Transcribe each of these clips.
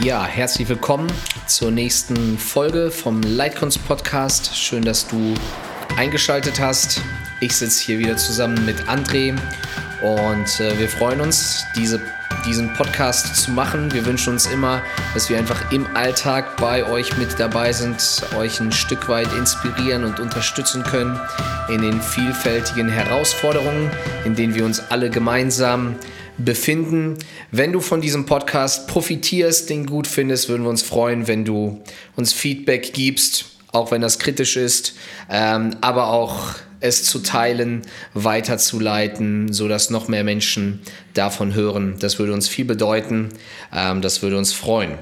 Ja, herzlich willkommen zur nächsten Folge vom Leitkunst Podcast. Schön, dass du eingeschaltet hast. Ich sitze hier wieder zusammen mit André und äh, wir freuen uns, diese, diesen Podcast zu machen. Wir wünschen uns immer, dass wir einfach im Alltag bei euch mit dabei sind, euch ein Stück weit inspirieren und unterstützen können in den vielfältigen Herausforderungen, in denen wir uns alle gemeinsam befinden. Wenn du von diesem Podcast profitierst, den gut findest, würden wir uns freuen, wenn du uns Feedback gibst, auch wenn das kritisch ist, ähm, aber auch es zu teilen, weiterzuleiten, sodass noch mehr Menschen davon hören. Das würde uns viel bedeuten. Ähm, das würde uns freuen.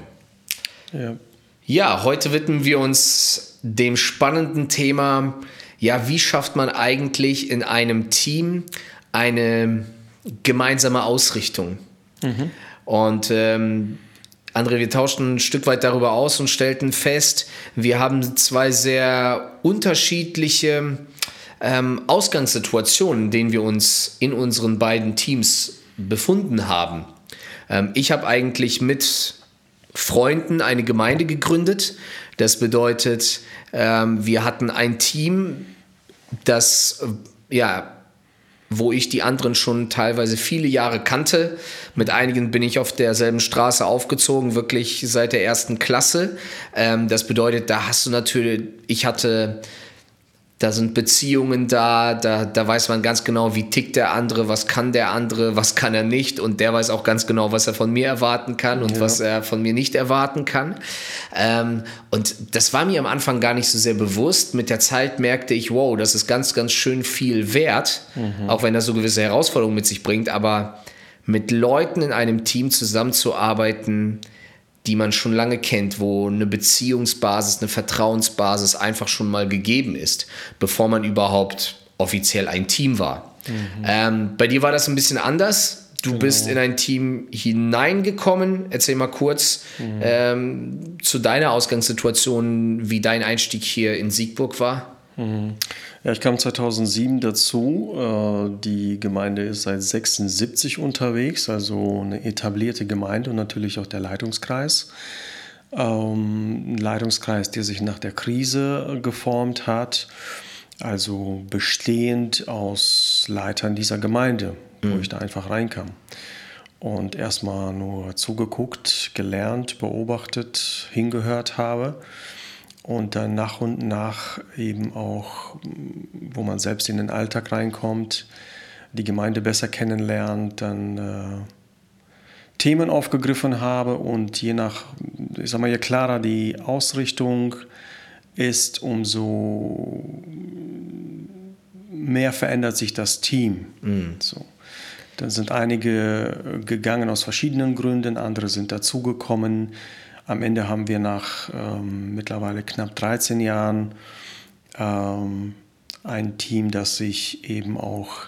Ja. ja, heute widmen wir uns dem spannenden Thema, ja, wie schafft man eigentlich in einem Team eine gemeinsame Ausrichtung. Mhm. Und ähm, André, wir tauschten ein Stück weit darüber aus und stellten fest, wir haben zwei sehr unterschiedliche ähm, Ausgangssituationen, in denen wir uns in unseren beiden Teams befunden haben. Ähm, ich habe eigentlich mit Freunden eine Gemeinde gegründet. Das bedeutet, ähm, wir hatten ein Team, das ja wo ich die anderen schon teilweise viele Jahre kannte. Mit einigen bin ich auf derselben Straße aufgezogen, wirklich seit der ersten Klasse. Ähm, das bedeutet, da hast du natürlich, ich hatte da sind Beziehungen da, da, da weiß man ganz genau, wie tickt der andere, was kann der andere, was kann er nicht und der weiß auch ganz genau, was er von mir erwarten kann und ja. was er von mir nicht erwarten kann. Ähm, und das war mir am Anfang gar nicht so sehr bewusst. Mit der Zeit merkte ich, wow, das ist ganz, ganz schön viel wert, mhm. auch wenn das so gewisse Herausforderungen mit sich bringt, aber mit Leuten in einem Team zusammenzuarbeiten, die man schon lange kennt, wo eine Beziehungsbasis, eine Vertrauensbasis einfach schon mal gegeben ist, bevor man überhaupt offiziell ein Team war. Mhm. Ähm, bei dir war das ein bisschen anders. Du genau. bist in ein Team hineingekommen. Erzähl mal kurz mhm. ähm, zu deiner Ausgangssituation, wie dein Einstieg hier in Siegburg war. Mhm. Ja, ich kam 2007 dazu. Äh, die Gemeinde ist seit 76 unterwegs, also eine etablierte Gemeinde und natürlich auch der Leitungskreis. Ähm, ein Leitungskreis, der sich nach der Krise geformt hat, also bestehend aus Leitern dieser Gemeinde, mhm. wo ich da einfach reinkam. Und erstmal nur zugeguckt, gelernt, beobachtet, hingehört habe und dann nach und nach eben auch, wo man selbst in den Alltag reinkommt, die Gemeinde besser kennenlernt, dann äh, Themen aufgegriffen habe und je nach, ich sag mal, je klarer die Ausrichtung ist, umso mehr verändert sich das Team. Mhm. So. Dann sind einige gegangen aus verschiedenen Gründen, andere sind dazugekommen. Am Ende haben wir nach ähm, mittlerweile knapp 13 Jahren ähm, ein Team, das sich eben auch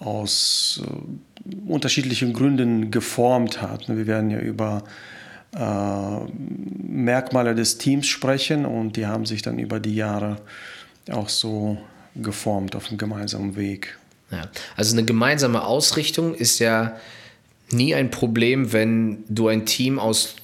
aus äh, unterschiedlichen Gründen geformt hat. Wir werden ja über äh, Merkmale des Teams sprechen und die haben sich dann über die Jahre auch so geformt auf einem gemeinsamen Weg. Ja, also eine gemeinsame Ausrichtung ist ja nie ein Problem, wenn du ein Team aus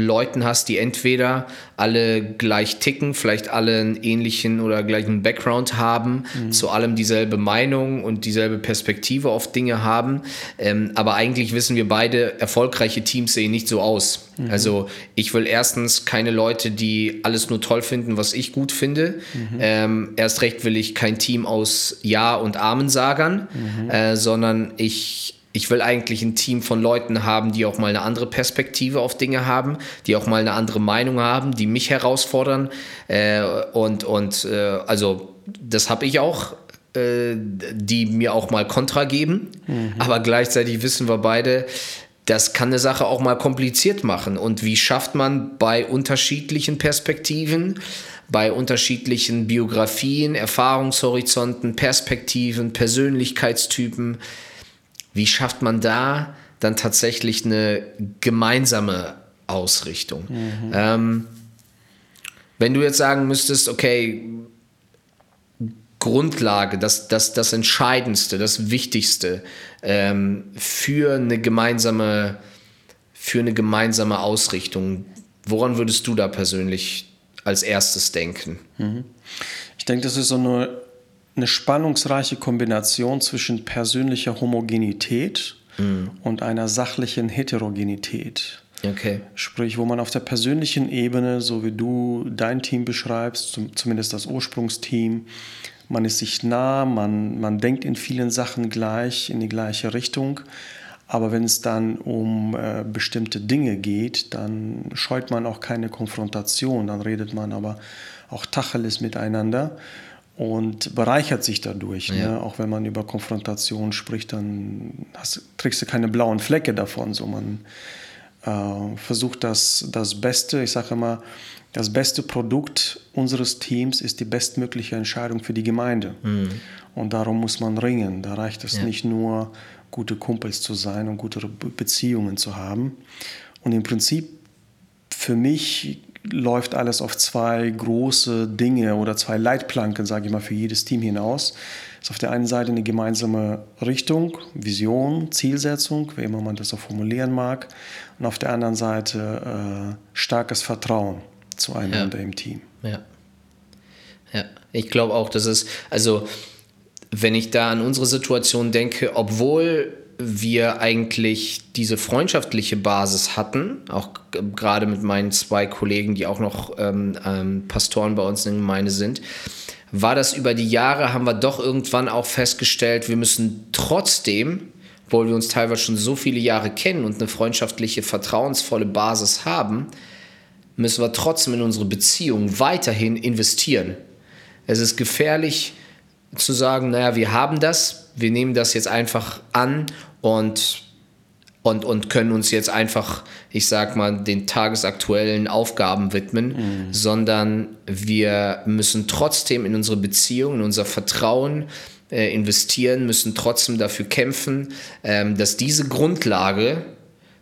Leuten hast, die entweder alle gleich ticken, vielleicht alle einen ähnlichen oder gleichen Background haben, mhm. zu allem dieselbe Meinung und dieselbe Perspektive auf Dinge haben. Ähm, aber eigentlich wissen wir beide, erfolgreiche Teams sehen nicht so aus. Mhm. Also ich will erstens keine Leute, die alles nur toll finden, was ich gut finde. Mhm. Ähm, erst recht will ich kein Team aus Ja und Amensagern, mhm. äh, sondern ich ich will eigentlich ein Team von Leuten haben, die auch mal eine andere Perspektive auf Dinge haben, die auch mal eine andere Meinung haben, die mich herausfordern. Äh, und und äh, also das habe ich auch, äh, die mir auch mal Kontra geben. Mhm. Aber gleichzeitig wissen wir beide, das kann eine Sache auch mal kompliziert machen. Und wie schafft man bei unterschiedlichen Perspektiven, bei unterschiedlichen Biografien, Erfahrungshorizonten, Perspektiven, Persönlichkeitstypen, wie schafft man da dann tatsächlich eine gemeinsame Ausrichtung? Mhm. Ähm, wenn du jetzt sagen müsstest, okay, Grundlage, das, das, das Entscheidendste, das Wichtigste ähm, für eine gemeinsame für eine gemeinsame Ausrichtung? Woran würdest du da persönlich als erstes denken? Mhm. Ich denke, das ist so eine, eine spannungsreiche Kombination zwischen persönlicher Homogenität mhm. und einer sachlichen Heterogenität. Okay. Sprich, wo man auf der persönlichen Ebene, so wie du dein Team beschreibst, zumindest das Ursprungsteam, man ist sich nah, man, man denkt in vielen Sachen gleich, in die gleiche Richtung. Aber wenn es dann um äh, bestimmte Dinge geht, dann scheut man auch keine Konfrontation, dann redet man aber auch Tacheles miteinander und bereichert sich dadurch. Ne? Ja. Ne? Auch wenn man über Konfrontation spricht, dann hast, kriegst du keine blauen Flecke davon. So man äh, versucht das, das Beste, ich sage immer, das beste Produkt unseres Teams ist die bestmögliche Entscheidung für die Gemeinde. Mhm. Und darum muss man ringen. Da reicht es ja. nicht nur, gute Kumpels zu sein und gute Beziehungen zu haben. Und im Prinzip, für mich läuft alles auf zwei große Dinge oder zwei Leitplanken, sage ich mal, für jedes Team hinaus. Das ist auf der einen Seite eine gemeinsame Richtung, Vision, Zielsetzung, wie immer man das so formulieren mag. Und auf der anderen Seite äh, starkes Vertrauen zueinander ja. im Team. Ja. Ja, ich glaube auch, dass es, also wenn ich da an unsere Situation denke, obwohl wir eigentlich diese freundschaftliche Basis hatten, auch gerade mit meinen zwei Kollegen, die auch noch ähm, ähm, Pastoren bei uns in der Gemeinde sind, war das über die Jahre, haben wir doch irgendwann auch festgestellt, wir müssen trotzdem, obwohl wir uns teilweise schon so viele Jahre kennen und eine freundschaftliche, vertrauensvolle Basis haben, müssen wir trotzdem in unsere Beziehung weiterhin investieren. Es ist gefährlich zu sagen, naja, wir haben das, wir nehmen das jetzt einfach an und, und, und können uns jetzt einfach, ich sag mal, den tagesaktuellen Aufgaben widmen, mhm. sondern wir müssen trotzdem in unsere Beziehung, in unser Vertrauen äh, investieren, müssen trotzdem dafür kämpfen, ähm, dass diese Grundlage,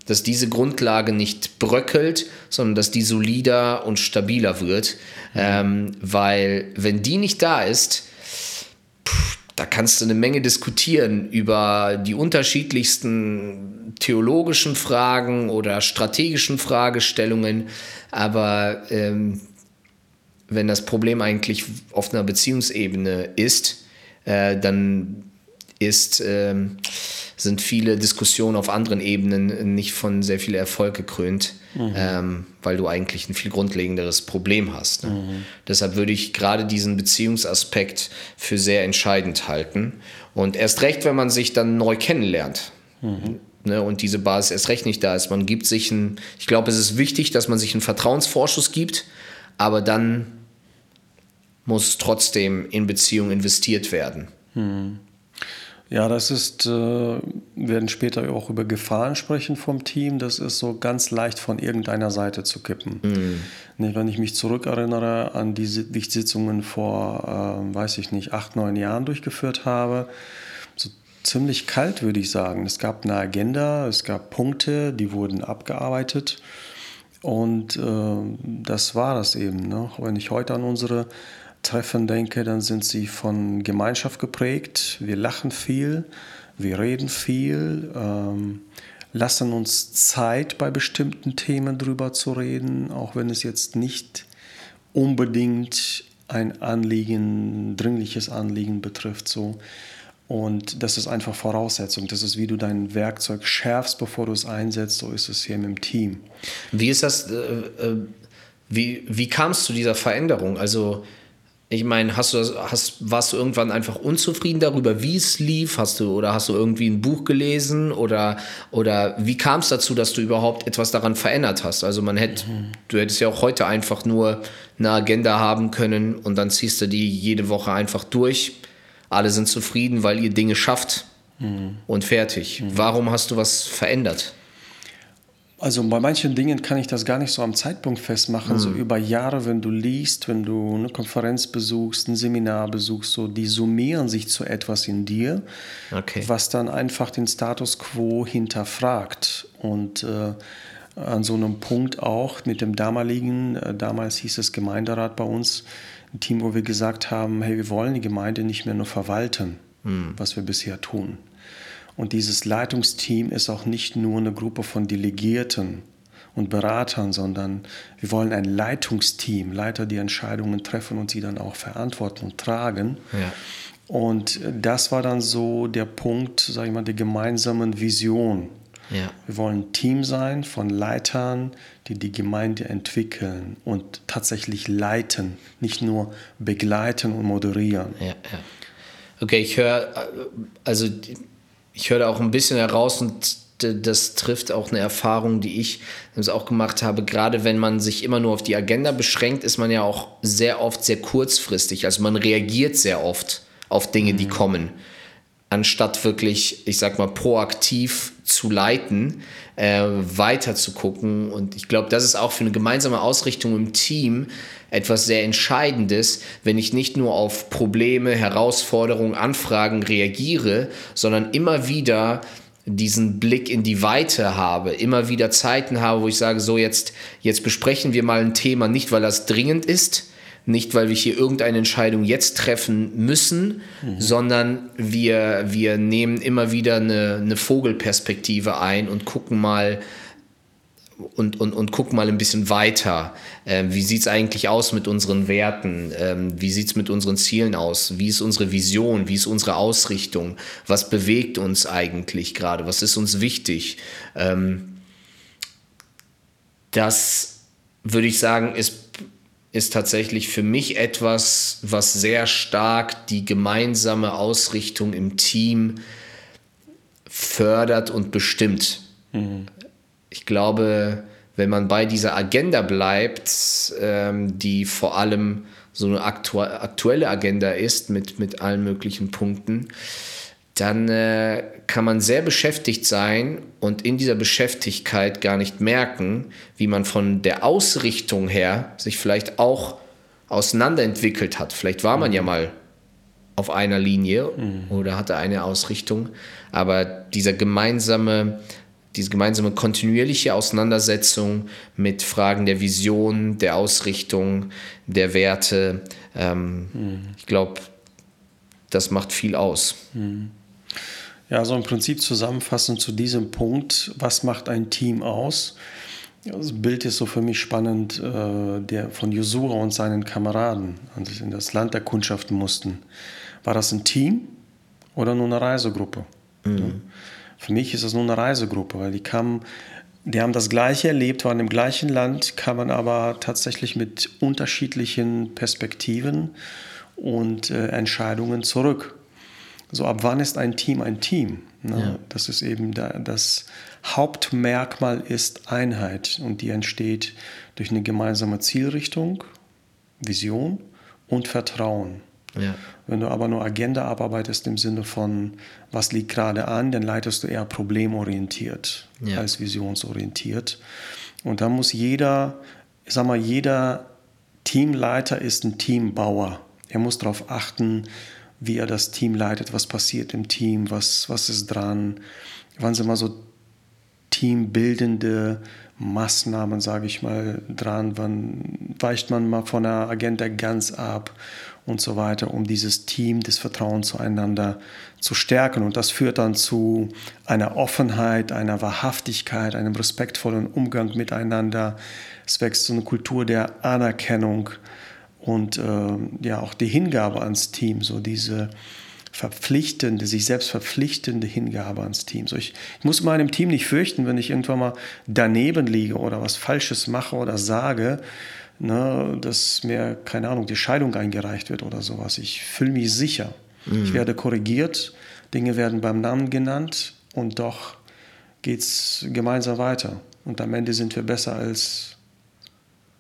dass diese Grundlage nicht bröckelt, sondern dass die solider und stabiler wird. Mhm. Ähm, weil wenn die nicht da ist, da kannst du eine Menge diskutieren über die unterschiedlichsten theologischen Fragen oder strategischen Fragestellungen. Aber ähm, wenn das Problem eigentlich auf einer Beziehungsebene ist, äh, dann ist, ähm, sind viele Diskussionen auf anderen Ebenen nicht von sehr viel Erfolg gekrönt, mhm. ähm, weil du eigentlich ein viel grundlegenderes Problem hast. Ne? Mhm. Deshalb würde ich gerade diesen Beziehungsaspekt für sehr entscheidend halten. Und erst recht, wenn man sich dann neu kennenlernt. Mhm. Ne, und diese Basis erst recht nicht da ist. Man gibt sich ein, ich glaube, es ist wichtig, dass man sich einen Vertrauensvorschuss gibt, aber dann muss trotzdem in Beziehung investiert werden. Mhm. Ja, das ist, äh, wir werden später auch über Gefahren sprechen vom Team. Das ist so ganz leicht von irgendeiner Seite zu kippen. Mhm. Wenn ich mich zurückerinnere an die Sitzungen vor, äh, weiß ich nicht, acht, neun Jahren durchgeführt habe, so ziemlich kalt würde ich sagen. Es gab eine Agenda, es gab Punkte, die wurden abgearbeitet. Und äh, das war das eben. Ne? Wenn ich heute an unsere Treffen denke, dann sind sie von Gemeinschaft geprägt. Wir lachen viel, wir reden viel, ähm, lassen uns Zeit bei bestimmten Themen drüber zu reden, auch wenn es jetzt nicht unbedingt ein Anliegen, dringliches Anliegen betrifft. So. Und das ist einfach Voraussetzung. Das ist, wie du dein Werkzeug schärfst, bevor du es einsetzt. So ist es hier im Team. Wie ist das? Äh, äh, wie, wie kam es zu dieser Veränderung? Also ich meine, hast du hast, warst du irgendwann einfach unzufrieden darüber, wie es lief? Hast du oder hast du irgendwie ein Buch gelesen oder, oder wie kam es dazu, dass du überhaupt etwas daran verändert hast? Also man hätte, mhm. du hättest ja auch heute einfach nur eine Agenda haben können und dann ziehst du die jede Woche einfach durch. Alle sind zufrieden, weil ihr Dinge schafft mhm. und fertig. Mhm. Warum hast du was verändert? Also bei manchen Dingen kann ich das gar nicht so am Zeitpunkt festmachen. Mhm. So über Jahre, wenn du liest, wenn du eine Konferenz besuchst, ein Seminar besuchst, so die summieren sich zu etwas in dir, okay. was dann einfach den Status quo hinterfragt. Und äh, an so einem Punkt auch mit dem damaligen, äh, damals hieß es Gemeinderat bei uns, ein Team, wo wir gesagt haben, hey, wir wollen die Gemeinde nicht mehr nur verwalten, mhm. was wir bisher tun. Und dieses Leitungsteam ist auch nicht nur eine Gruppe von Delegierten und Beratern, sondern wir wollen ein Leitungsteam, Leiter, die Entscheidungen treffen und sie dann auch verantworten und tragen. Ja. Und das war dann so der Punkt, sage ich mal, der gemeinsamen Vision. Ja. Wir wollen ein Team sein von Leitern, die die Gemeinde entwickeln und tatsächlich leiten, nicht nur begleiten und moderieren. Ja, ja. Okay, ich höre also ich höre auch ein bisschen heraus und das trifft auch eine Erfahrung, die ich auch gemacht habe. Gerade wenn man sich immer nur auf die Agenda beschränkt, ist man ja auch sehr oft sehr kurzfristig. Also man reagiert sehr oft auf Dinge, die mhm. kommen, anstatt wirklich, ich sag mal, proaktiv zu leiten, äh, weiter zu gucken. Und ich glaube, das ist auch für eine gemeinsame Ausrichtung im Team etwas sehr Entscheidendes, wenn ich nicht nur auf Probleme, Herausforderungen, Anfragen reagiere, sondern immer wieder diesen Blick in die Weite habe, immer wieder Zeiten habe, wo ich sage, so jetzt, jetzt besprechen wir mal ein Thema, nicht weil das dringend ist, nicht weil wir hier irgendeine Entscheidung jetzt treffen müssen, mhm. sondern wir, wir nehmen immer wieder eine, eine Vogelperspektive ein und gucken mal, und, und, und gucken mal ein bisschen weiter. Ähm, wie sieht es eigentlich aus mit unseren Werten? Ähm, wie sieht es mit unseren Zielen aus? Wie ist unsere Vision? Wie ist unsere Ausrichtung? Was bewegt uns eigentlich gerade? Was ist uns wichtig? Ähm, das würde ich sagen, ist ist tatsächlich für mich etwas, was sehr stark die gemeinsame Ausrichtung im Team fördert und bestimmt. Mhm. Ich glaube, wenn man bei dieser Agenda bleibt, ähm, die vor allem so eine aktu aktuelle Agenda ist mit, mit allen möglichen Punkten, dann äh, kann man sehr beschäftigt sein und in dieser Beschäftigkeit gar nicht merken, wie man von der Ausrichtung her sich vielleicht auch auseinanderentwickelt hat. Vielleicht war man ja mhm. mal auf einer Linie mhm. oder hatte eine Ausrichtung, aber dieser gemeinsame, diese gemeinsame kontinuierliche Auseinandersetzung mit Fragen der Vision, der Ausrichtung, der Werte, ähm, mhm. ich glaube, das macht viel aus. Mhm. Ja, so im Prinzip zusammenfassend zu diesem Punkt, was macht ein Team aus? Das Bild ist so für mich spannend, äh, der von Josua und seinen Kameraden, als sie in das Land der Kundschaften mussten. War das ein Team oder nur eine Reisegruppe? Mhm. Für mich ist es nur eine Reisegruppe, weil die kamen, die haben das Gleiche erlebt, waren im gleichen Land, kamen aber tatsächlich mit unterschiedlichen Perspektiven und äh, Entscheidungen zurück. So, ab wann ist ein Team ein Team? Ne? Ja. Das ist eben da, das Hauptmerkmal ist Einheit und die entsteht durch eine gemeinsame Zielrichtung, Vision und Vertrauen. Ja. Wenn du aber nur Agenda abarbeitest im Sinne von, was liegt gerade an, dann leitest du eher problemorientiert ja. als visionsorientiert. Und da muss jeder, ich sag mal, jeder Teamleiter ist ein Teambauer. Er muss darauf achten, wie er das Team leitet, was passiert im Team, was, was ist dran. Wann sind mal so teambildende Maßnahmen, sage ich mal, dran? Wann weicht man mal von der Agenda ganz ab und so weiter, um dieses Team, das Vertrauen zueinander zu stärken. Und das führt dann zu einer Offenheit, einer Wahrhaftigkeit, einem respektvollen Umgang miteinander. Es wächst so eine Kultur der Anerkennung und äh, ja auch die Hingabe ans Team, so diese verpflichtende, sich selbst verpflichtende Hingabe ans Team. So ich, ich muss meinem Team nicht fürchten, wenn ich irgendwann mal daneben liege oder was Falsches mache oder sage, ne, dass mir, keine Ahnung, die Scheidung eingereicht wird oder sowas. Ich fühle mich sicher. Mhm. Ich werde korrigiert, Dinge werden beim Namen genannt und doch geht es gemeinsam weiter. Und am Ende sind wir besser als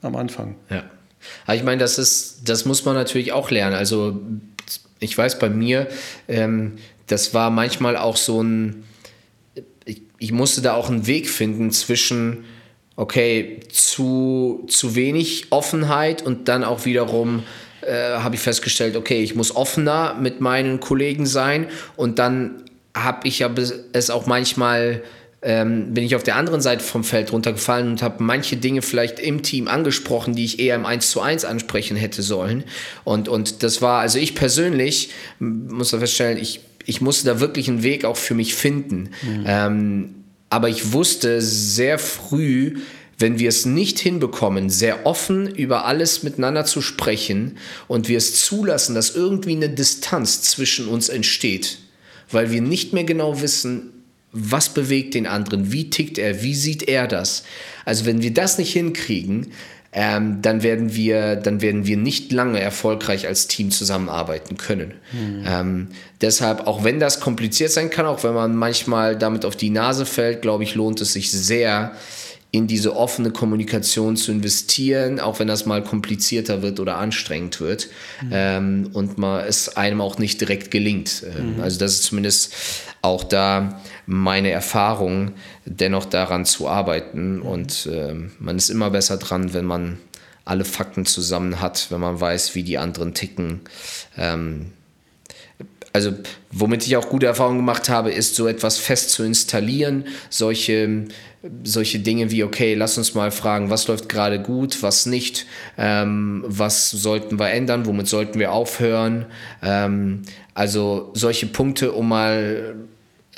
am Anfang. Ja. Aber ich meine, das ist, das muss man natürlich auch lernen. Also ich weiß bei mir, ähm, das war manchmal auch so ein, ich, ich, musste da auch einen Weg finden zwischen, okay, zu, zu wenig Offenheit und dann auch wiederum äh, habe ich festgestellt, okay, ich muss offener mit meinen Kollegen sein und dann habe ich ja es auch manchmal ähm, bin ich auf der anderen Seite vom Feld runtergefallen und habe manche Dinge vielleicht im Team angesprochen, die ich eher im 1 zu 1 ansprechen hätte sollen. Und, und das war, also ich persönlich muss da feststellen, ich, ich musste da wirklich einen Weg auch für mich finden. Mhm. Ähm, aber ich wusste sehr früh, wenn wir es nicht hinbekommen, sehr offen über alles miteinander zu sprechen und wir es zulassen, dass irgendwie eine Distanz zwischen uns entsteht, weil wir nicht mehr genau wissen, was bewegt den anderen, wie tickt er, wie sieht er das. Also wenn wir das nicht hinkriegen, ähm, dann, werden wir, dann werden wir nicht lange erfolgreich als Team zusammenarbeiten können. Mhm. Ähm, deshalb, auch wenn das kompliziert sein kann, auch wenn man manchmal damit auf die Nase fällt, glaube ich, lohnt es sich sehr, in diese offene Kommunikation zu investieren, auch wenn das mal komplizierter wird oder anstrengend wird mhm. ähm, und mal es einem auch nicht direkt gelingt. Ähm, mhm. Also das ist zumindest auch da meine Erfahrung, dennoch daran zu arbeiten mhm. und äh, man ist immer besser dran, wenn man alle Fakten zusammen hat, wenn man weiß, wie die anderen ticken. Ähm, also womit ich auch gute Erfahrungen gemacht habe, ist so etwas fest zu installieren, solche, solche Dinge wie, okay, lass uns mal fragen, was läuft gerade gut, was nicht, ähm, was sollten wir ändern, womit sollten wir aufhören. Ähm, also solche Punkte, um mal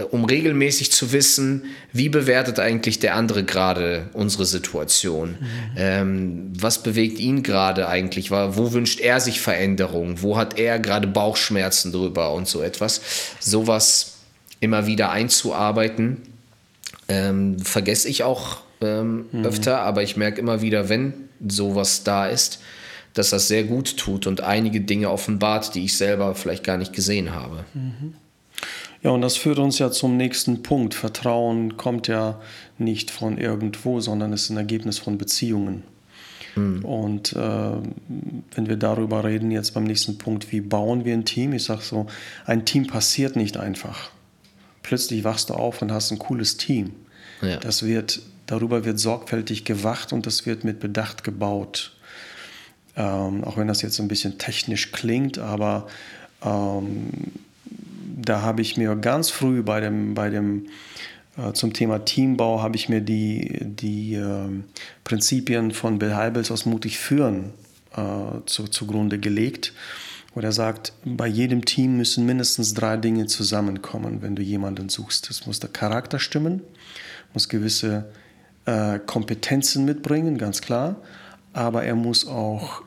äh, um regelmäßig zu wissen, wie bewertet eigentlich der andere gerade unsere Situation? Mhm. Ähm, was bewegt ihn gerade eigentlich? Wo wünscht er sich Veränderung? Wo hat er gerade Bauchschmerzen drüber und so etwas? Sowas immer wieder einzuarbeiten, ähm, vergesse ich auch ähm, mhm. öfter, aber ich merke immer wieder, wenn sowas da ist, dass das sehr gut tut und einige Dinge offenbart, die ich selber vielleicht gar nicht gesehen habe. Mhm. Ja, und das führt uns ja zum nächsten Punkt. Vertrauen kommt ja nicht von irgendwo, sondern ist ein Ergebnis von Beziehungen. Mhm. Und äh, wenn wir darüber reden, jetzt beim nächsten Punkt, wie bauen wir ein Team? Ich sage so, ein Team passiert nicht einfach. Plötzlich wachst du auf und hast ein cooles Team. Ja. Das wird, darüber wird sorgfältig gewacht und das wird mit Bedacht gebaut. Ähm, auch wenn das jetzt ein bisschen technisch klingt, aber ähm, da habe ich mir ganz früh bei dem, bei dem äh, zum Thema Teambau habe ich mir die, die äh, Prinzipien von Bill Heibels aus Mutig führen äh, zu, zugrunde gelegt. Wo er sagt, bei jedem Team müssen mindestens drei Dinge zusammenkommen, wenn du jemanden suchst. Es muss der Charakter stimmen, muss gewisse äh, Kompetenzen mitbringen, ganz klar, aber er muss auch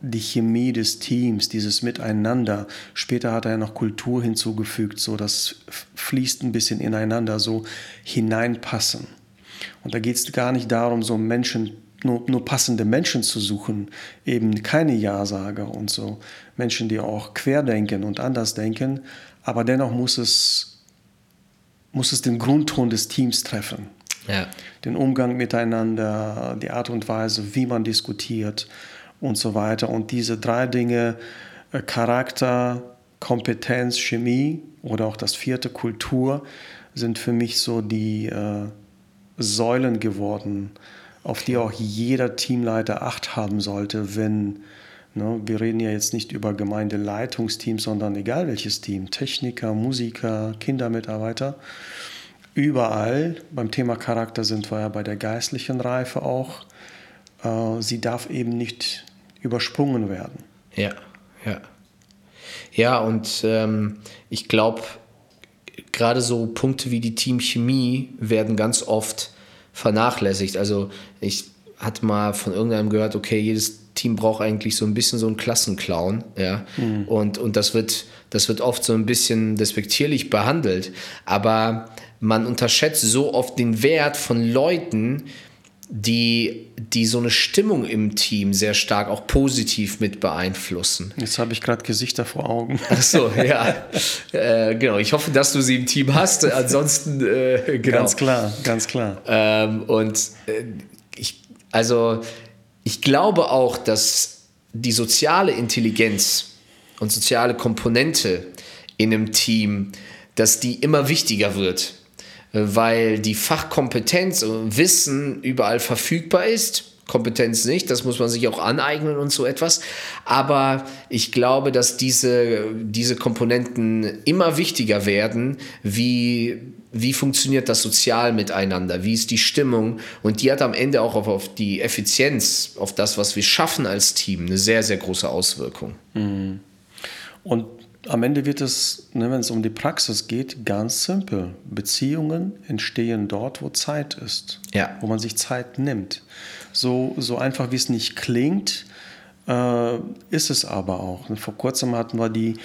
die Chemie des Teams, dieses Miteinander. Später hat er noch Kultur hinzugefügt, so das fließt ein bisschen ineinander, so hineinpassen. Und da geht es gar nicht darum, so Menschen, nur, nur passende Menschen zu suchen, eben keine Ja-Sager und so Menschen, die auch querdenken und anders denken, aber dennoch muss es, muss es den Grundton des Teams treffen. Ja. Den Umgang miteinander, die Art und Weise, wie man diskutiert, und so weiter. Und diese drei Dinge, äh, Charakter, Kompetenz, Chemie oder auch das vierte, Kultur, sind für mich so die äh, Säulen geworden, auf die auch jeder Teamleiter Acht haben sollte, wenn, ne, wir reden ja jetzt nicht über Gemeindeleitungsteams, sondern egal welches Team, Techniker, Musiker, Kindermitarbeiter, überall, beim Thema Charakter sind wir ja bei der geistlichen Reife auch, äh, sie darf eben nicht übersprungen werden. Ja, ja. Ja, und ähm, ich glaube, gerade so Punkte wie die Teamchemie werden ganz oft vernachlässigt. Also ich hatte mal von irgendeinem gehört, okay, jedes Team braucht eigentlich so ein bisschen so einen Klassenclown, ja. Mhm. Und, und das wird, das wird oft so ein bisschen despektierlich behandelt. Aber man unterschätzt so oft den Wert von Leuten, die, die so eine Stimmung im Team sehr stark auch positiv mit beeinflussen. Jetzt habe ich gerade Gesichter vor Augen. Ach so, ja. äh, genau, ich hoffe, dass du sie im Team hast. Ansonsten, äh, genau. Ganz klar, ganz klar. Ähm, und äh, ich, also, ich glaube auch, dass die soziale Intelligenz und soziale Komponente in einem Team, dass die immer wichtiger wird weil die Fachkompetenz und Wissen überall verfügbar ist. Kompetenz nicht, das muss man sich auch aneignen und so etwas. Aber ich glaube, dass diese, diese Komponenten immer wichtiger werden, wie, wie funktioniert das sozial miteinander, wie ist die Stimmung und die hat am Ende auch auf, auf die Effizienz, auf das, was wir schaffen als Team, eine sehr, sehr große Auswirkung. Mhm. Und am Ende wird es, ne, wenn es um die Praxis geht, ganz simpel. Beziehungen entstehen dort, wo Zeit ist, ja. wo man sich Zeit nimmt. So, so einfach wie es nicht klingt, äh, ist es aber auch. Vor kurzem hatten wir die,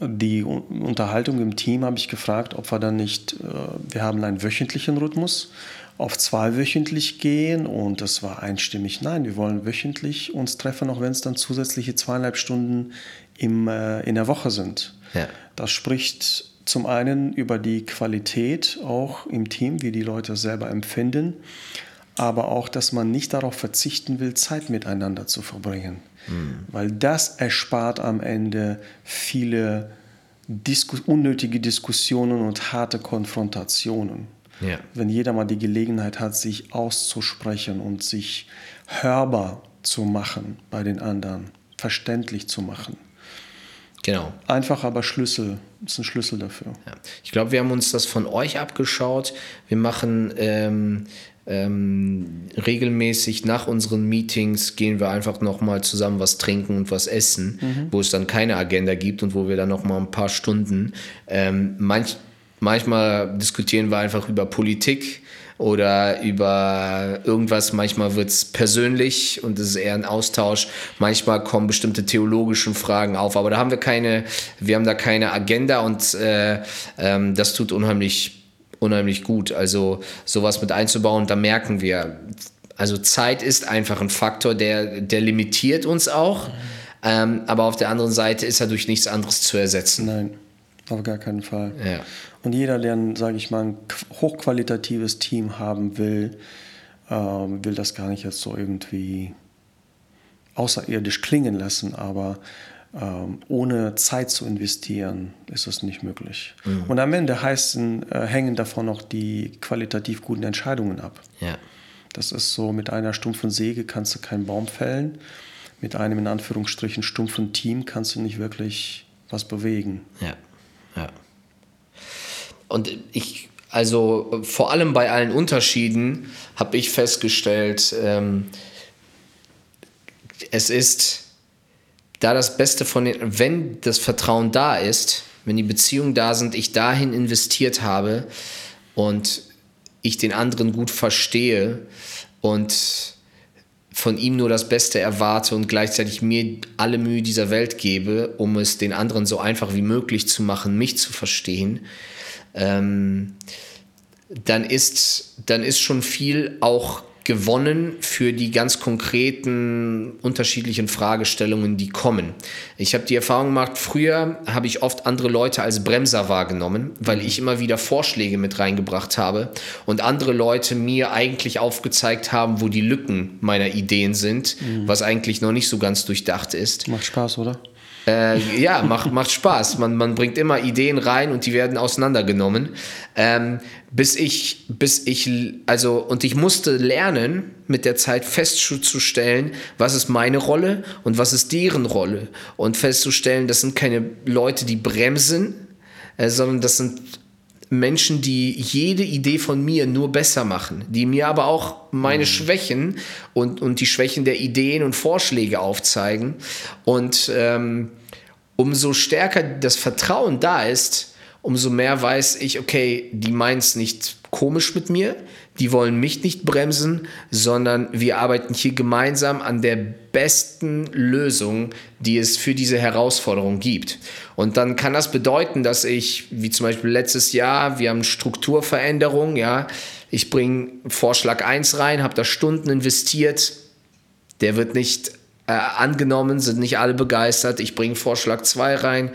die Unterhaltung im Team, habe ich gefragt, ob wir dann nicht, äh, wir haben einen wöchentlichen Rhythmus, auf zweiwöchentlich gehen und es war einstimmig, nein, wir wollen wöchentlich uns treffen, auch wenn es dann zusätzliche zweieinhalb Stunden im, äh, in der Woche sind. Ja. Das spricht zum einen über die Qualität auch im Team, wie die Leute selber empfinden, aber auch, dass man nicht darauf verzichten will, Zeit miteinander zu verbringen. Mhm. Weil das erspart am Ende viele Disku unnötige Diskussionen und harte Konfrontationen. Ja. Wenn jeder mal die Gelegenheit hat, sich auszusprechen und sich hörbar zu machen bei den anderen, verständlich zu machen. Genau. Einfach aber Schlüssel, ist ein Schlüssel dafür. Ja. Ich glaube, wir haben uns das von euch abgeschaut. Wir machen ähm, ähm, regelmäßig nach unseren Meetings gehen wir einfach nochmal zusammen was trinken und was essen, mhm. wo es dann keine Agenda gibt und wo wir dann nochmal ein paar Stunden ähm, manch, manchmal diskutieren wir einfach über Politik oder über irgendwas. Manchmal wird es persönlich und es ist eher ein Austausch. Manchmal kommen bestimmte theologische Fragen auf, aber da haben wir keine, wir haben da keine Agenda und äh, ähm, das tut unheimlich, unheimlich gut. Also sowas mit einzubauen, da merken wir, also Zeit ist einfach ein Faktor, der, der limitiert uns auch. Ähm, aber auf der anderen Seite ist er durch nichts anderes zu ersetzen. Nein, auf gar keinen Fall. Ja. Und jeder, der, sage ich mal, ein hochqualitatives Team haben will, äh, will das gar nicht jetzt so irgendwie außerirdisch klingen lassen, aber ähm, ohne Zeit zu investieren, ist das nicht möglich. Mhm. Und am Ende heißen, äh, hängen davon auch die qualitativ guten Entscheidungen ab. Ja. Das ist so, mit einer stumpfen Säge kannst du keinen Baum fällen. Mit einem in Anführungsstrichen stumpfen Team kannst du nicht wirklich was bewegen. Ja, ja. Und ich, also vor allem bei allen Unterschieden habe ich festgestellt, ähm, es ist da das Beste von den, wenn das Vertrauen da ist, wenn die Beziehungen da sind, ich dahin investiert habe und ich den anderen gut verstehe und von ihm nur das Beste erwarte und gleichzeitig mir alle Mühe dieser Welt gebe, um es den anderen so einfach wie möglich zu machen, mich zu verstehen, ähm, dann, ist, dann ist schon viel auch gewonnen für die ganz konkreten unterschiedlichen Fragestellungen, die kommen. Ich habe die Erfahrung gemacht, früher habe ich oft andere Leute als Bremser wahrgenommen, weil ich immer wieder Vorschläge mit reingebracht habe und andere Leute mir eigentlich aufgezeigt haben, wo die Lücken meiner Ideen sind, mhm. was eigentlich noch nicht so ganz durchdacht ist. Macht Spaß, oder? Äh, ja, macht, macht Spaß. Man, man bringt immer Ideen rein und die werden auseinandergenommen. Ähm, bis ich, bis ich, also, und ich musste lernen, mit der Zeit festzustellen, was ist meine Rolle und was ist deren Rolle. Und festzustellen, das sind keine Leute, die bremsen, äh, sondern das sind Menschen, die jede Idee von mir nur besser machen, die mir aber auch meine mhm. Schwächen und, und die Schwächen der Ideen und Vorschläge aufzeigen. Und ähm, umso stärker das Vertrauen da ist, umso mehr weiß ich, okay, die meinen es nicht komisch mit mir, die wollen mich nicht bremsen, sondern wir arbeiten hier gemeinsam an der besten Lösung, die es für diese Herausforderung gibt. Und dann kann das bedeuten, dass ich, wie zum Beispiel letztes Jahr, wir haben Strukturveränderung, ja, ich bringe Vorschlag 1 rein, habe da Stunden investiert, der wird nicht äh, angenommen, sind nicht alle begeistert, ich bringe Vorschlag 2 rein,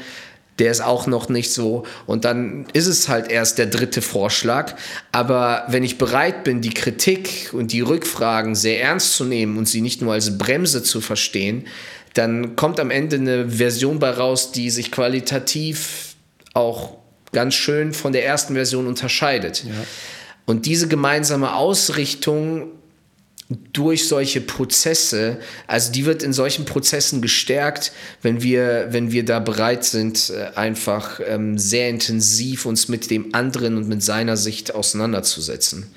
der ist auch noch nicht so. Und dann ist es halt erst der dritte Vorschlag. Aber wenn ich bereit bin, die Kritik und die Rückfragen sehr ernst zu nehmen und sie nicht nur als Bremse zu verstehen, dann kommt am Ende eine Version bei raus, die sich qualitativ auch ganz schön von der ersten Version unterscheidet. Ja. Und diese gemeinsame Ausrichtung durch solche Prozesse, also die wird in solchen Prozessen gestärkt, wenn wir, wenn wir da bereit sind, äh, einfach ähm, sehr intensiv uns mit dem anderen und mit seiner Sicht auseinanderzusetzen.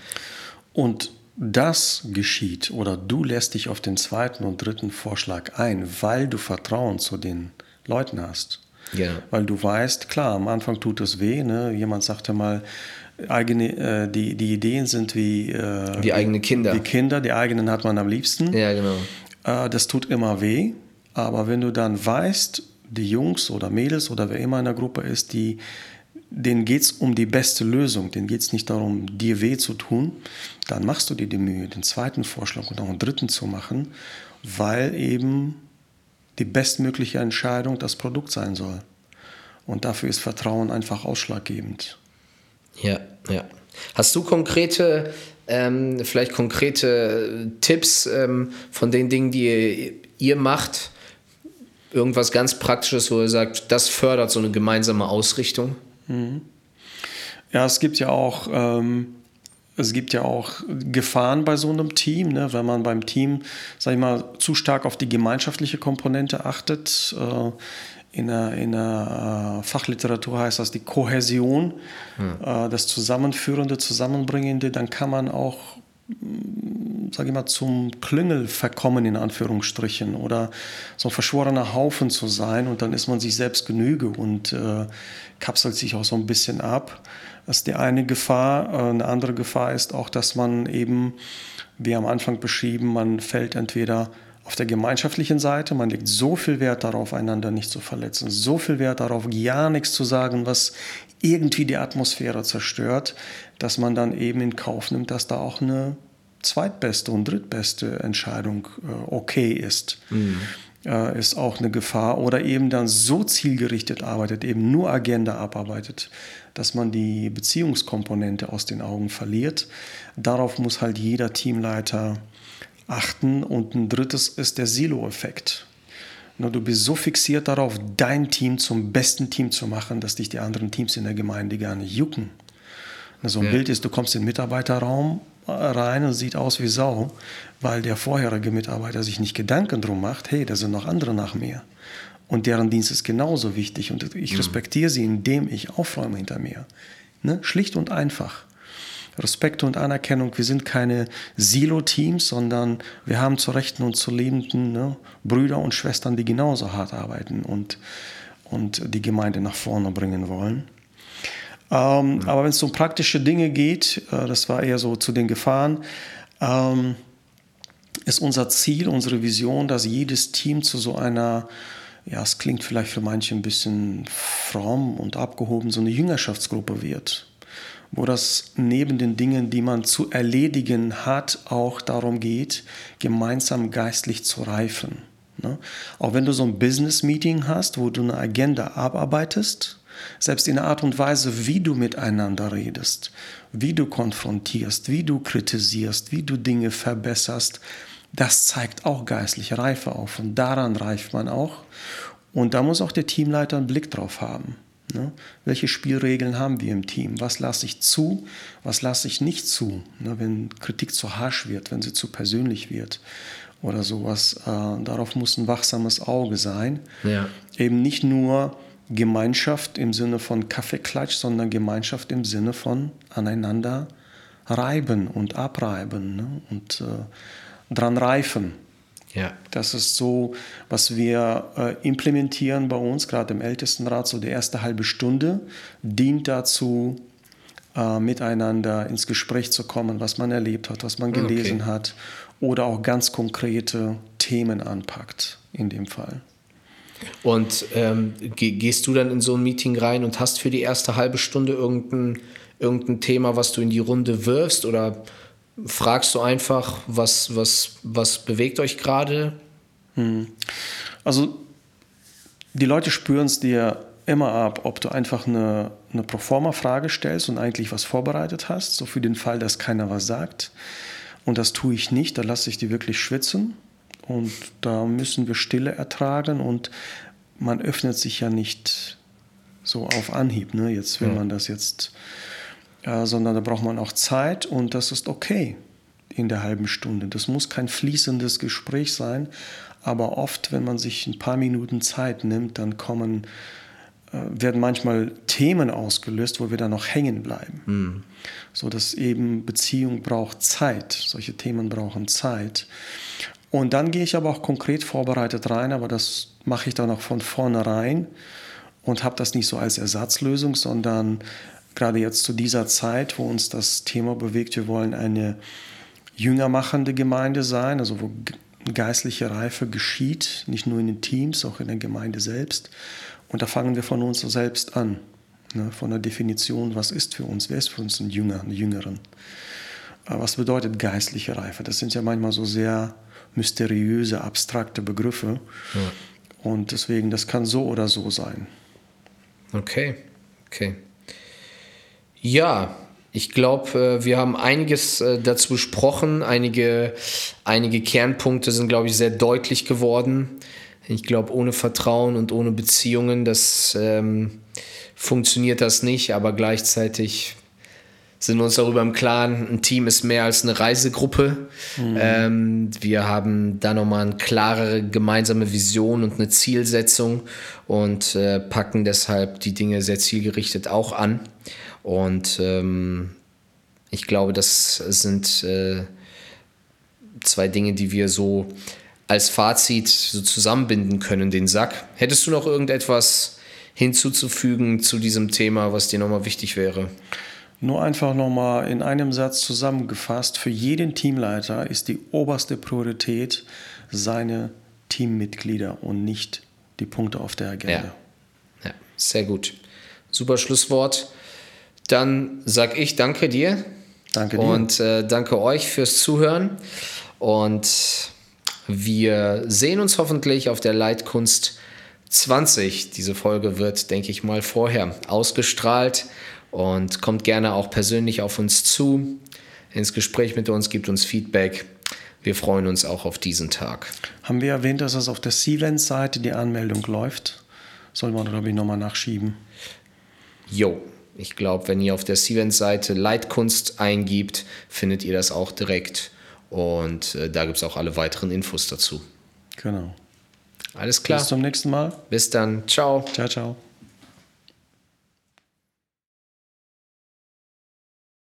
Und das geschieht oder du lässt dich auf den zweiten und dritten Vorschlag ein, weil du Vertrauen zu den Leuten hast. Ja. Weil du weißt, klar, am Anfang tut es weh. Ne? Jemand sagte mal, eigene, äh, die, die Ideen sind wie äh, die eigenen Kinder. Die Kinder, die eigenen hat man am liebsten. Ja, genau. Äh, das tut immer weh. Aber wenn du dann weißt, die Jungs oder Mädels oder wer immer in der Gruppe ist, die, denen geht es um die beste Lösung, denen geht es nicht darum, dir weh zu tun, dann machst du dir die Mühe, den zweiten Vorschlag und auch einen dritten zu machen, weil eben die bestmögliche Entscheidung das Produkt sein soll. Und dafür ist Vertrauen einfach ausschlaggebend. Ja, ja. Hast du konkrete, ähm, vielleicht konkrete Tipps ähm, von den Dingen, die ihr, macht? Irgendwas ganz Praktisches, wo ihr sagt, das fördert so eine gemeinsame Ausrichtung? Mhm. Ja, es gibt ja auch ähm, es gibt ja auch Gefahren bei so einem Team, ne? wenn man beim Team, sag ich mal, zu stark auf die gemeinschaftliche Komponente achtet. Äh, in der, in der äh, Fachliteratur heißt das die Kohäsion, hm. das Zusammenführende, Zusammenbringende, dann kann man auch sage ich mal, zum Klüngel verkommen, in Anführungsstrichen, oder so ein verschworener Haufen zu sein und dann ist man sich selbst Genüge und äh, kapselt sich auch so ein bisschen ab. Das ist die eine Gefahr. Äh, eine andere Gefahr ist auch, dass man eben, wie am Anfang beschrieben, man fällt entweder auf der gemeinschaftlichen Seite, man legt so viel Wert darauf, einander nicht zu verletzen, so viel Wert darauf, ja nichts zu sagen, was irgendwie die Atmosphäre zerstört, dass man dann eben in Kauf nimmt, dass da auch eine zweitbeste und drittbeste Entscheidung äh, okay ist. Mhm. Äh, ist auch eine Gefahr. Oder eben dann so zielgerichtet arbeitet, eben nur Agenda abarbeitet, dass man die Beziehungskomponente aus den Augen verliert. Darauf muss halt jeder Teamleiter achten. Und ein drittes ist der Silo-Effekt. Du bist so fixiert darauf, dein Team zum besten Team zu machen, dass dich die anderen Teams in der Gemeinde gar nicht jucken. So ein ja. Bild ist, du kommst in den Mitarbeiterraum rein und sieht aus wie Sau, weil der vorherige Mitarbeiter sich nicht Gedanken drum macht, hey, da sind noch andere nach mir. Und deren Dienst ist genauso wichtig und ich mhm. respektiere sie, indem ich aufräume hinter mir. Ne? Schlicht und einfach. Respekt und Anerkennung. Wir sind keine Silo-Teams, sondern wir haben zu rechten und zu lebenden ne, Brüder und Schwestern, die genauso hart arbeiten und, und die Gemeinde nach vorne bringen wollen. Ähm, mhm. Aber wenn es um praktische Dinge geht, äh, das war eher so zu den Gefahren, ähm, ist unser Ziel, unsere Vision, dass jedes Team zu so einer, ja, es klingt vielleicht für manche ein bisschen fromm und abgehoben, so eine Jüngerschaftsgruppe wird wo das neben den Dingen, die man zu erledigen hat, auch darum geht, gemeinsam geistlich zu reifen. Ne? Auch wenn du so ein Business-Meeting hast, wo du eine Agenda abarbeitest, selbst in der Art und Weise, wie du miteinander redest, wie du konfrontierst, wie du kritisierst, wie du Dinge verbesserst, das zeigt auch geistliche Reife auf. Und daran reift man auch. Und da muss auch der Teamleiter einen Blick drauf haben. Ne? Welche Spielregeln haben wir im Team? Was lasse ich zu? Was lasse ich nicht zu? Ne? Wenn Kritik zu harsch wird, wenn sie zu persönlich wird oder sowas. Äh, darauf muss ein wachsames Auge sein. Ja. Eben nicht nur Gemeinschaft im Sinne von Kaffeeklatsch, sondern Gemeinschaft im Sinne von aneinander reiben und abreiben ne? und äh, dran reifen. Ja. Das ist so, was wir äh, implementieren bei uns, gerade im Ältestenrat. So die erste halbe Stunde dient dazu, äh, miteinander ins Gespräch zu kommen, was man erlebt hat, was man ah, gelesen okay. hat oder auch ganz konkrete Themen anpackt in dem Fall. Und ähm, gehst du dann in so ein Meeting rein und hast für die erste halbe Stunde irgendein, irgendein Thema, was du in die Runde wirfst oder fragst du einfach, was, was, was bewegt euch gerade? Hm. Also die Leute spüren es dir immer ab, ob du einfach eine, eine Proforma-Frage stellst und eigentlich was vorbereitet hast, so für den Fall, dass keiner was sagt. Und das tue ich nicht, da lasse ich die wirklich schwitzen. Und da müssen wir Stille ertragen und man öffnet sich ja nicht so auf Anhieb, ne? jetzt wenn ja. man das jetzt äh, sondern da braucht man auch Zeit und das ist okay in der halben Stunde. Das muss kein fließendes Gespräch sein, aber oft, wenn man sich ein paar Minuten Zeit nimmt, dann kommen, äh, werden manchmal Themen ausgelöst, wo wir dann noch hängen bleiben. Mhm. So dass eben Beziehung braucht Zeit. Solche Themen brauchen Zeit. Und dann gehe ich aber auch konkret vorbereitet rein, aber das mache ich dann auch von vornherein und habe das nicht so als Ersatzlösung, sondern gerade jetzt zu dieser Zeit, wo uns das Thema bewegt, wir wollen eine jüngermachende Gemeinde sein, also wo geistliche Reife geschieht, nicht nur in den Teams, auch in der Gemeinde selbst. Und da fangen wir von uns selbst an, ne, von der Definition, was ist für uns, wer ist für uns ein Jünger, eine Jüngerin. Was bedeutet geistliche Reife? Das sind ja manchmal so sehr mysteriöse, abstrakte Begriffe. Ja. Und deswegen, das kann so oder so sein. Okay, okay. Ja, ich glaube, äh, wir haben einiges äh, dazu besprochen. Einige, einige Kernpunkte sind, glaube ich, sehr deutlich geworden. Ich glaube, ohne Vertrauen und ohne Beziehungen, das ähm, funktioniert das nicht, aber gleichzeitig sind wir uns darüber im Klaren, ein Team ist mehr als eine Reisegruppe. Mhm. Ähm, wir haben da nochmal eine klarere gemeinsame Vision und eine Zielsetzung und äh, packen deshalb die Dinge sehr zielgerichtet auch an. Und ähm, ich glaube, das sind äh, zwei Dinge, die wir so als Fazit so zusammenbinden können, den Sack. Hättest du noch irgendetwas hinzuzufügen zu diesem Thema, was dir nochmal wichtig wäre? Nur einfach nochmal in einem Satz zusammengefasst, für jeden Teamleiter ist die oberste Priorität seine Teammitglieder und nicht die Punkte auf der Agenda. Ja, ja sehr gut. Super Schlusswort. Dann sag ich danke dir. Danke dir. Und äh, danke euch fürs Zuhören. Und wir sehen uns hoffentlich auf der Leitkunst 20. Diese Folge wird, denke ich mal, vorher ausgestrahlt. Und kommt gerne auch persönlich auf uns zu, ins Gespräch mit uns, gibt uns Feedback. Wir freuen uns auch auf diesen Tag. Haben wir erwähnt, dass es auf der Seavent-Seite die Anmeldung läuft? Soll man, glaube ich, nochmal nachschieben? Jo, ich glaube, wenn ihr auf der Seavent-Seite Leitkunst eingibt, findet ihr das auch direkt. Und äh, da gibt es auch alle weiteren Infos dazu. Genau. Alles klar. Bis zum nächsten Mal. Bis dann. Ciao. Ciao, ciao.